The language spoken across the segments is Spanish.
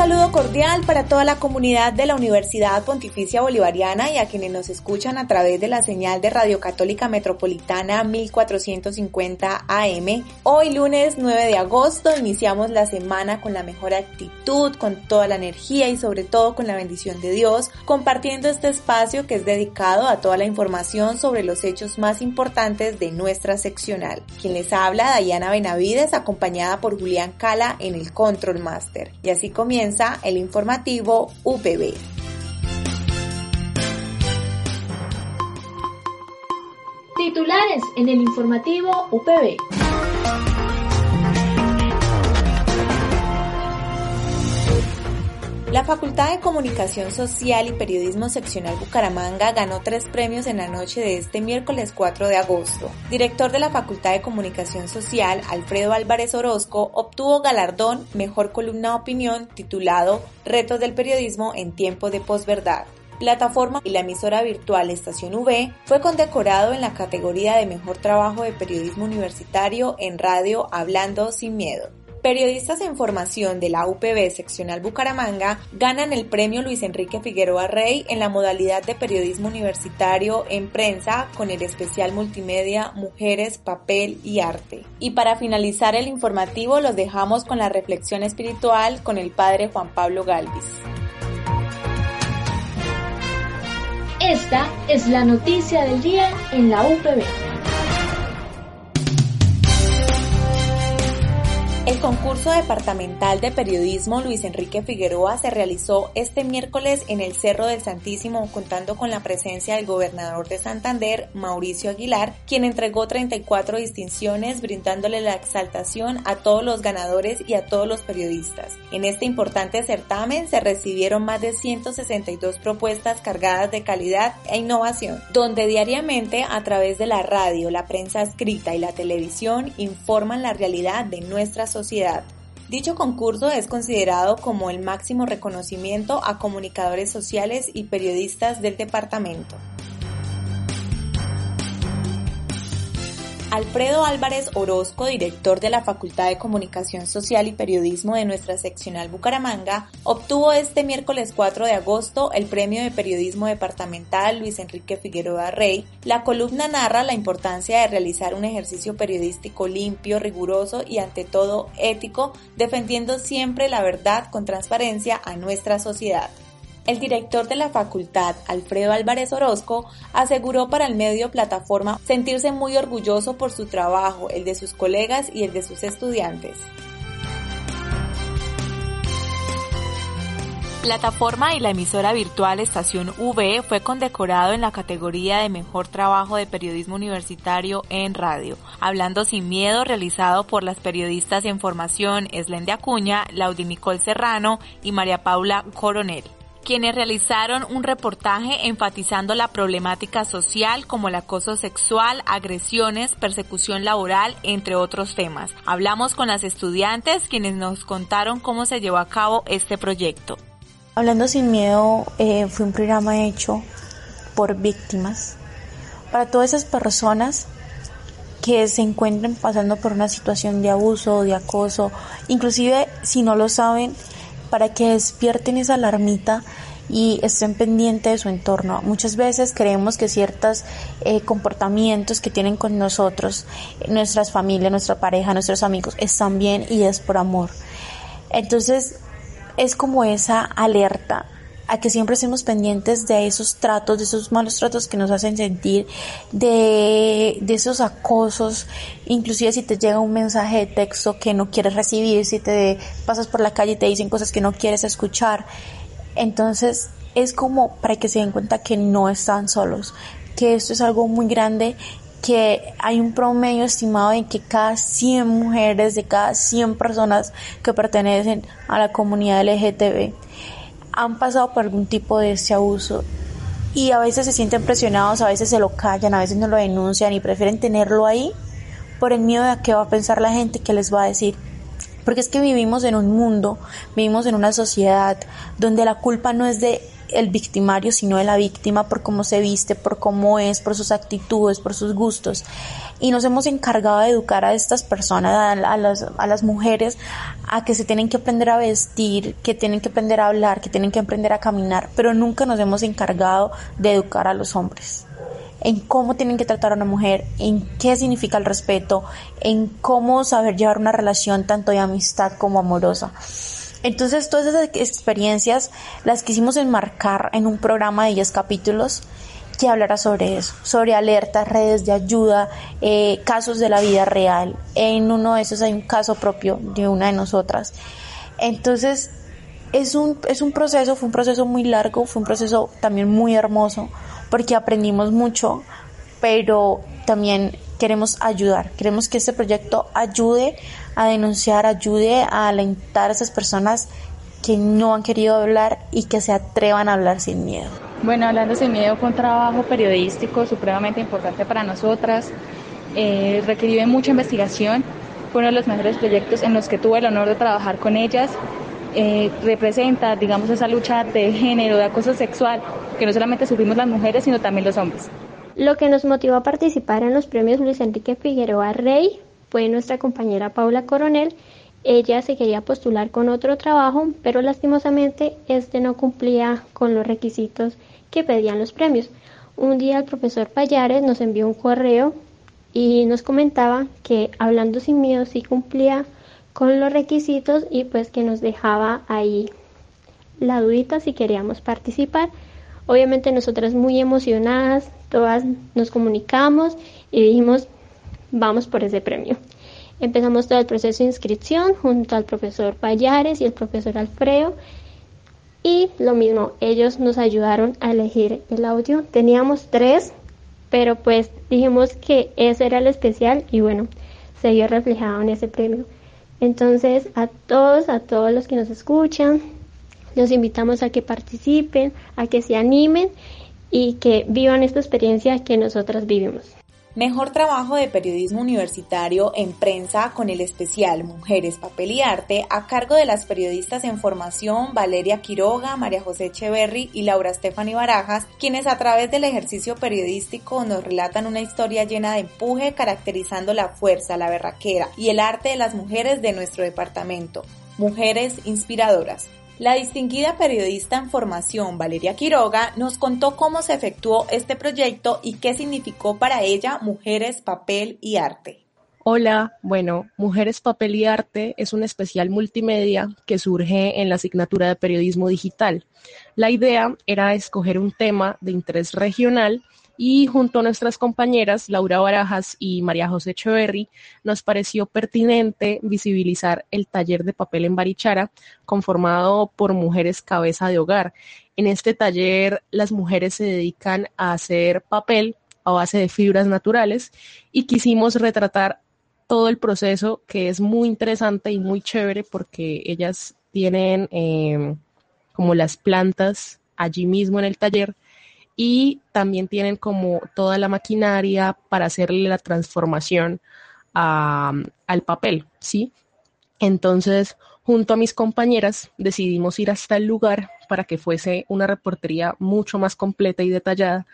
Saludo cordial para toda la comunidad de la Universidad Pontificia Bolivariana y a quienes nos escuchan a través de la señal de Radio Católica Metropolitana 1450 AM. Hoy lunes 9 de agosto iniciamos la semana con la mejor actitud, con toda la energía y sobre todo con la bendición de Dios, compartiendo este espacio que es dedicado a toda la información sobre los hechos más importantes de nuestra seccional. Quien les habla, Dayana Benavides, acompañada por Julián Cala en el Control Master. Y así comienza el informativo UPB. Titulares en el informativo UPB. La Facultad de Comunicación Social y Periodismo Seccional Bucaramanga ganó tres premios en la noche de este miércoles 4 de agosto. Director de la Facultad de Comunicación Social, Alfredo Álvarez Orozco, obtuvo galardón Mejor Columna Opinión titulado Retos del Periodismo en Tiempo de Posverdad plataforma y la emisora virtual Estación V, fue condecorado en la categoría de Mejor Trabajo de Periodismo Universitario en Radio Hablando Sin Miedo. Periodistas en formación de la UPB seccional Bucaramanga ganan el premio Luis Enrique Figueroa Rey en la modalidad de periodismo universitario en prensa con el especial multimedia Mujeres, Papel y Arte. Y para finalizar el informativo los dejamos con la reflexión espiritual con el padre Juan Pablo Galvis. Esta es la noticia del día en la UPB. El concurso departamental de periodismo Luis Enrique Figueroa se realizó este miércoles en el Cerro del Santísimo contando con la presencia del gobernador de Santander, Mauricio Aguilar, quien entregó 34 distinciones brindándole la exaltación a todos los ganadores y a todos los periodistas. En este importante certamen se recibieron más de 162 propuestas cargadas de calidad e innovación, donde diariamente a través de la radio, la prensa escrita y la televisión informan la realidad de nuestra sociedad Dicho concurso es considerado como el máximo reconocimiento a comunicadores sociales y periodistas del departamento. Alfredo Álvarez Orozco, director de la Facultad de Comunicación Social y Periodismo de nuestra seccional Bucaramanga, obtuvo este miércoles 4 de agosto el Premio de Periodismo Departamental Luis Enrique Figueroa Rey. La columna narra la importancia de realizar un ejercicio periodístico limpio, riguroso y ante todo ético, defendiendo siempre la verdad con transparencia a nuestra sociedad. El director de la facultad, Alfredo Álvarez Orozco, aseguró para el medio plataforma sentirse muy orgulloso por su trabajo, el de sus colegas y el de sus estudiantes. Plataforma y la emisora virtual Estación V fue condecorado en la categoría de Mejor Trabajo de Periodismo Universitario en Radio, Hablando sin Miedo, realizado por las periodistas en formación Eslende Acuña, Laudimicol Serrano y María Paula Coronel quienes realizaron un reportaje enfatizando la problemática social como el acoso sexual, agresiones, persecución laboral, entre otros temas. Hablamos con las estudiantes quienes nos contaron cómo se llevó a cabo este proyecto. Hablando sin miedo eh, fue un programa hecho por víctimas para todas esas personas que se encuentren pasando por una situación de abuso, de acoso, inclusive si no lo saben, para que despierten esa alarmita y estén pendientes de su entorno. Muchas veces creemos que ciertos eh, comportamientos que tienen con nosotros, nuestras familias, nuestra pareja, nuestros amigos, están bien y es por amor. Entonces, es como esa alerta a que siempre estemos pendientes de esos tratos, de esos malos tratos que nos hacen sentir, de, de esos acosos, inclusive si te llega un mensaje de texto que no quieres recibir, si te pasas por la calle y te dicen cosas que no quieres escuchar. Entonces es como para que se den cuenta que no están solos, que esto es algo muy grande que hay un promedio estimado en que cada 100 mujeres de cada 100 personas que pertenecen a la comunidad LGTB han pasado por algún tipo de ese abuso y a veces se sienten presionados, a veces se lo callan, a veces no lo denuncian y prefieren tenerlo ahí por el miedo de qué va a pensar la gente, qué les va a decir. Porque es que vivimos en un mundo, vivimos en una sociedad donde la culpa no es de el victimario, sino de la víctima por cómo se viste, por cómo es, por sus actitudes, por sus gustos. Y nos hemos encargado de educar a estas personas, a, las, a las mujeres, a que se tienen que aprender a vestir, que tienen que aprender a hablar, que tienen que aprender a caminar, pero nunca nos hemos encargado de educar a los hombres en cómo tienen que tratar a una mujer, en qué significa el respeto, en cómo saber llevar una relación tanto de amistad como amorosa. Entonces, todas esas experiencias las quisimos enmarcar en un programa de 10 capítulos que hablará sobre eso, sobre alertas, redes de ayuda, eh, casos de la vida real. En uno de esos hay un caso propio de una de nosotras. Entonces, es un, es un proceso, fue un proceso muy largo, fue un proceso también muy hermoso, porque aprendimos mucho, pero también queremos ayudar, queremos que este proyecto ayude a denunciar, ayude a alentar a esas personas que no han querido hablar y que se atrevan a hablar sin miedo. Bueno, hablando sin miedo fue un trabajo periodístico supremamente importante para nosotras, eh, requirió mucha investigación, fue uno de los mejores proyectos en los que tuve el honor de trabajar con ellas. Eh, representa, digamos, esa lucha de género, de acoso sexual, que no solamente sufrimos las mujeres, sino también los hombres. Lo que nos motivó a participar en los premios Luis Enrique Figueroa Rey fue nuestra compañera Paula Coronel. Ella se quería postular con otro trabajo, pero lastimosamente este no cumplía con los requisitos que pedían los premios. Un día el profesor Payares nos envió un correo y nos comentaba que hablando sin miedo sí cumplía con los requisitos y pues que nos dejaba ahí la dudita si queríamos participar. Obviamente nosotras muy emocionadas, todas nos comunicamos y dijimos vamos por ese premio. Empezamos todo el proceso de inscripción junto al profesor Payares y el profesor Alfredo. Y lo mismo, ellos nos ayudaron a elegir el audio. Teníamos tres, pero pues dijimos que ese era el especial y bueno, se vio reflejado en ese premio. Entonces, a todos, a todos los que nos escuchan, los invitamos a que participen, a que se animen y que vivan esta experiencia que nosotras vivimos. Mejor trabajo de periodismo universitario en prensa con el especial Mujeres, Papel y Arte a cargo de las periodistas en formación Valeria Quiroga, María José Echeverry y Laura Stephanie Barajas, quienes a través del ejercicio periodístico nos relatan una historia llena de empuje caracterizando la fuerza, la berraquera y el arte de las mujeres de nuestro departamento. Mujeres inspiradoras. La distinguida periodista en formación Valeria Quiroga nos contó cómo se efectuó este proyecto y qué significó para ella Mujeres, Papel y Arte. Hola, bueno, Mujeres, Papel y Arte es un especial multimedia que surge en la asignatura de periodismo digital. La idea era escoger un tema de interés regional y junto a nuestras compañeras Laura Barajas y María José Echeverry nos pareció pertinente visibilizar el taller de papel en Barichara conformado por mujeres cabeza de hogar. En este taller las mujeres se dedican a hacer papel a base de fibras naturales y quisimos retratar todo el proceso que es muy interesante y muy chévere porque ellas tienen eh, como las plantas allí mismo en el taller y también tienen como toda la maquinaria para hacerle la transformación al papel, ¿sí? Entonces, junto a mis compañeras, decidimos ir hasta el lugar para que fuese una reportería mucho más completa y detallada.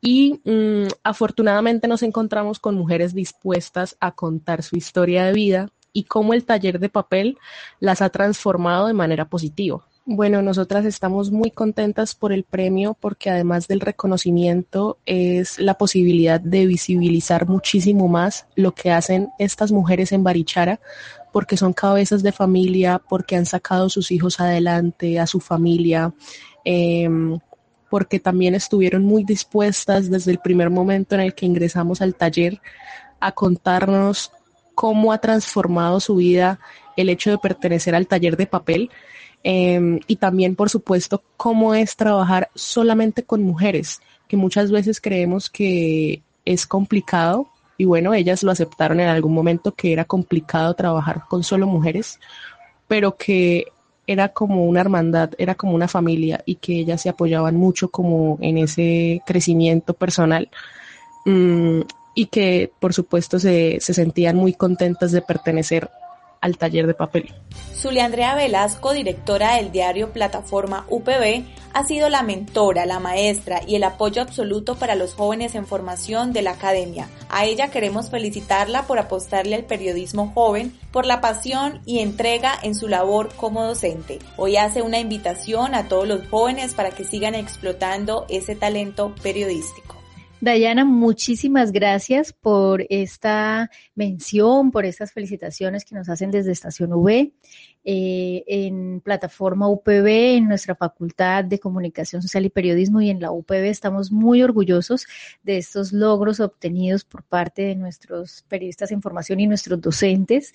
Y mm, afortunadamente nos encontramos con mujeres dispuestas a contar su historia de vida y cómo el taller de papel las ha transformado de manera positiva. Bueno, nosotras estamos muy contentas por el premio porque además del reconocimiento es la posibilidad de visibilizar muchísimo más lo que hacen estas mujeres en Barichara porque son cabezas de familia, porque han sacado a sus hijos adelante, a su familia, em, porque también estuvieron muy dispuestas desde el primer momento en el que ingresamos al taller a contarnos cómo ha transformado su vida el hecho de pertenecer al taller de papel Em, y también, por supuesto, cómo es trabajar solamente con mujeres, que muchas veces creemos que es complicado y bueno, ellas lo aceptaron en algún momento que era complicado trabajar con solo mujeres, pero que era como una hermandad, era como una familia y que ellas se apoyaban mucho como en ese crecimiento personal. Mm, y que por supuesto se, se sentían muy contentas de pertenecer al taller de papel. Zulia Andrea Velasco, directora del diario Plataforma UPB, ha sido la mentora, la maestra y el apoyo absoluto para los jóvenes en formación de la academia. A ella queremos felicitarla por apostarle al periodismo joven, por la pasión y entrega en su labor como docente. Hoy hace una invitación a todos los jóvenes para que sigan explotando ese talento periodístico. Dayana, muchísimas gracias por esta mención, por estas felicitaciones que nos hacen desde Estación V. Eh, en plataforma UPB, en nuestra Facultad de Comunicación Social y Periodismo y en la UPB estamos muy orgullosos de estos logros obtenidos por parte de nuestros periodistas de información y nuestros docentes.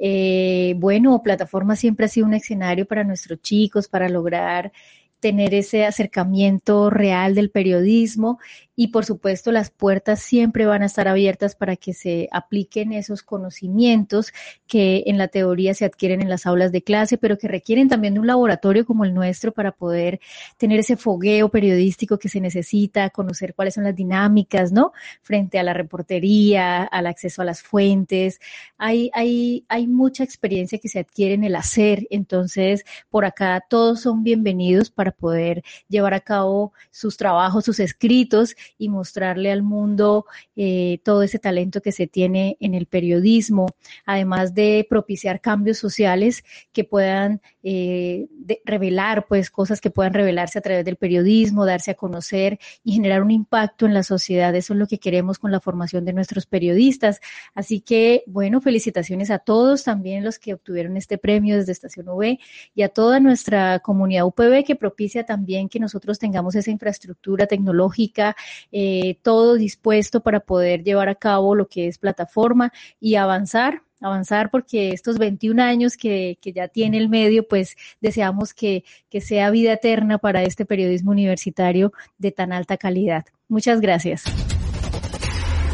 Eh, bueno, plataforma siempre ha sido un escenario para nuestros chicos, para lograr tener ese acercamiento real del periodismo y por supuesto las puertas siempre van a estar abiertas para que se apliquen esos conocimientos que en la teoría se adquieren en las aulas de clase, pero que requieren también de un laboratorio como el nuestro para poder tener ese fogueo periodístico que se necesita, conocer cuáles son las dinámicas, ¿no? Frente a la reportería, al acceso a las fuentes. Hay, hay, hay mucha experiencia que se adquiere en el hacer, entonces por acá todos son bienvenidos para poder llevar a cabo sus trabajos, sus escritos y mostrarle al mundo eh, todo ese talento que se tiene en el periodismo, además de propiciar cambios sociales que puedan eh, revelar, pues cosas que puedan revelarse a través del periodismo, darse a conocer y generar un impacto en la sociedad. Eso es lo que queremos con la formación de nuestros periodistas. Así que, bueno, felicitaciones a todos, también los que obtuvieron este premio desde Estación UV y a toda nuestra comunidad UPB que propicia también que nosotros tengamos esa infraestructura tecnológica eh, todo dispuesto para poder llevar a cabo lo que es plataforma y avanzar avanzar porque estos 21 años que, que, ya tiene el medio, pues deseamos que, que sea vida eterna para este periodismo universitario de tan alta calidad. Muchas gracias.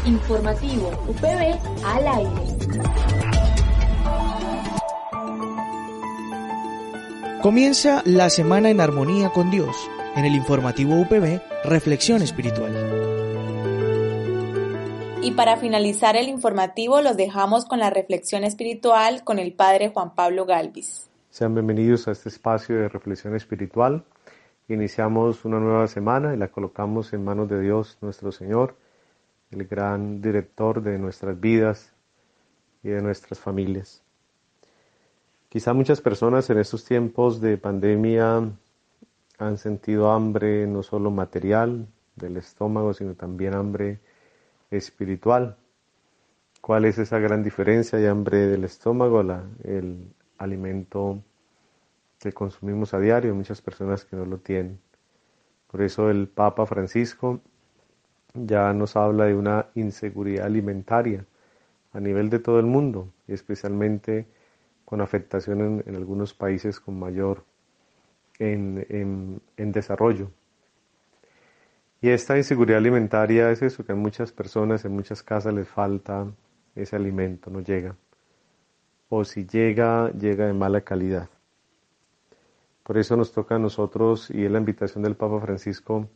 Informativo UPB al aire. Comienza la semana en armonía con Dios en el informativo UPB, Reflexión Espiritual. Y para finalizar el informativo los dejamos con la reflexión espiritual con el Padre Juan Pablo Galvis. Sean bienvenidos a este espacio de reflexión espiritual. Iniciamos una nueva semana y la colocamos en manos de Dios nuestro Señor, el gran director de nuestras vidas y de nuestras familias. Quizá muchas personas en estos tiempos de pandemia han sentido hambre no solo material del estómago, sino también hambre espiritual. ¿Cuál es esa gran diferencia de hambre del estómago? el alimento que consumimos a diario, muchas personas que no lo tienen. Por eso el Papa Francisco ya nos habla de una inseguridad alimentaria a nivel de todo el mundo y especialmente con afectación en algunos países con mayor en, desarrollo. Y esta inseguridad alimentaria es eso, que a muchas personas, en muchas casas les falta ese alimento, no llega. O si llega, llega de mala calidad. Por eso nos toca a nosotros, y es la invitación del Papa Francisco,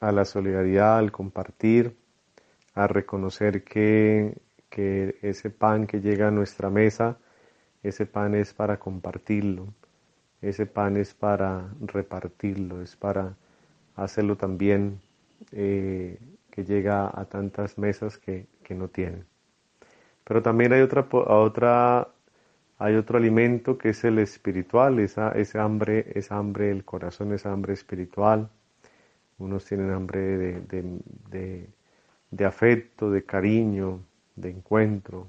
a la solidaridad, al compartir, a reconocer que, que ese pan que llega a nuestra mesa, ese pan es para compartirlo, ese pan es para repartirlo, es para hacerlo también eh, que llega a tantas mesas que, no tienen. Pero también hay otra, otra, hay otro alimento que es el espiritual, esa, hambre, esa hambre del corazón, esa hambre espiritual. Unos tienen hambre de, de afecto, de cariño, de encuentro.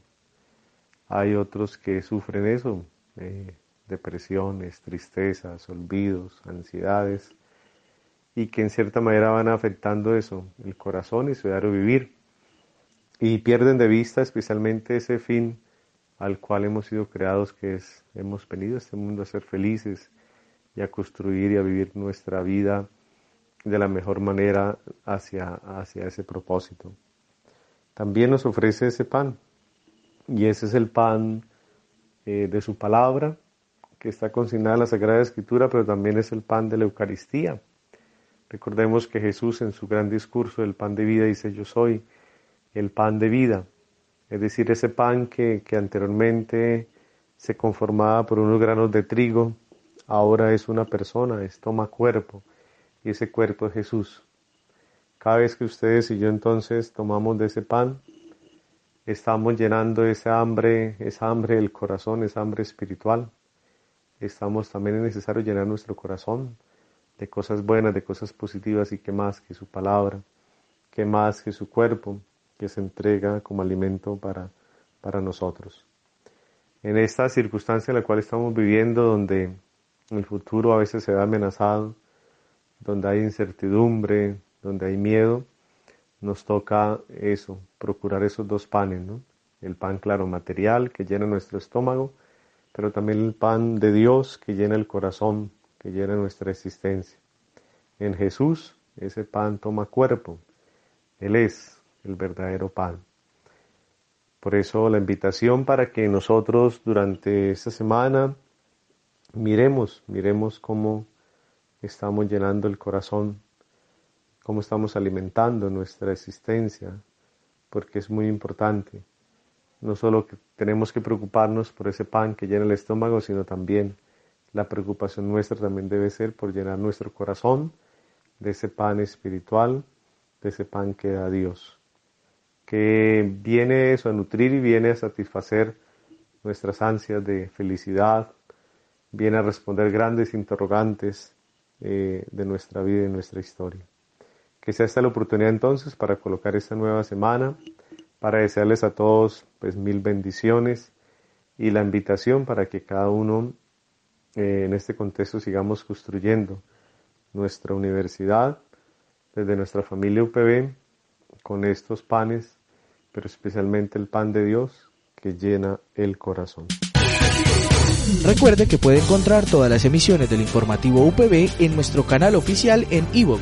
Hay otros que sufren eso, eh, depresiones, tristezas, olvidos, ansiedades, y que en cierta manera van afectando eso, el corazón y su diario vivir, y pierden de vista especialmente ese fin al cual hemos sido creados, que es, hemos venido a este mundo a ser felices y a construir y a vivir nuestra vida de la mejor manera hacia, hacia ese propósito. también nos ofrece ese pan. Y ese es el pan eh, de su palabra, que está consignada en la Sagrada Escritura, pero también es el pan de la Eucaristía. Recordemos que Jesús en su gran discurso del pan de vida dice, yo soy el pan de vida. Es decir, ese pan que, que anteriormente se conformaba por unos granos de trigo, ahora es una persona, es toma cuerpo, y ese cuerpo es Jesús. Cada vez que ustedes y yo entonces tomamos de ese pan, estamos llenando esa hambre, esa hambre del corazón, esa hambre espiritual. Estamos también es necesario llenar nuestro corazón de cosas buenas, de cosas positivas y que más que su palabra, que más que su cuerpo, que se entrega como alimento para, para nosotros. En esta circunstancia en la cual estamos viviendo, donde el futuro a veces se ve amenazado, donde hay incertidumbre, donde hay miedo, nos toca eso, procurar esos dos panes, ¿no? El pan, claro, material que llena nuestro estómago, pero también el pan de Dios que llena el corazón, que llena nuestra existencia. En Jesús ese pan toma cuerpo. Él es el verdadero pan. Por eso la invitación para que nosotros durante esta semana miremos, miremos cómo estamos llenando el corazón, cómo estamos alimentando nuestra existencia, porque es muy importante. No solo tenemos que preocuparnos por ese pan que llena el estómago, sino también la preocupación nuestra también debe ser por llenar nuestro corazón de ese pan espiritual, de ese pan que da Dios, que viene eso a nutrir y viene a satisfacer nuestras ansias de felicidad, viene a responder grandes interrogantes eh, de nuestra vida y nuestra historia. Que sea esta la oportunidad entonces para colocar esta nueva semana, para desearles a todos pues mil bendiciones y la invitación para que cada uno eh, en este contexto sigamos construyendo nuestra universidad desde nuestra familia UPB con estos panes, pero especialmente el pan de Dios que llena el corazón. Recuerde que puede encontrar todas las emisiones del informativo UPB en nuestro canal oficial en iVoox,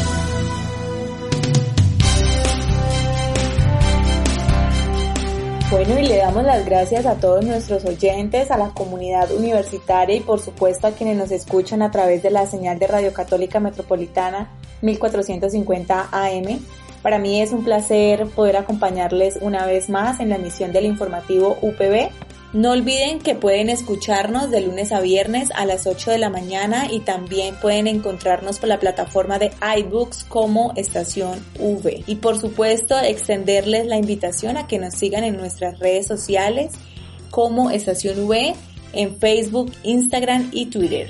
Bueno, y le damos las gracias a todos nuestros oyentes, a la comunidad universitaria y por supuesto a quienes nos escuchan a través de la señal de Radio Católica Metropolitana 1450 AM. Para mí es un placer poder acompañarles una vez más en la emisión del informativo UPB no olviden que pueden escucharnos de lunes a viernes a las 8 de la mañana y también pueden encontrarnos por la plataforma de iBooks como Estación V. Y por supuesto, extenderles la invitación a que nos sigan en nuestras redes sociales como Estación V en Facebook, Instagram y Twitter.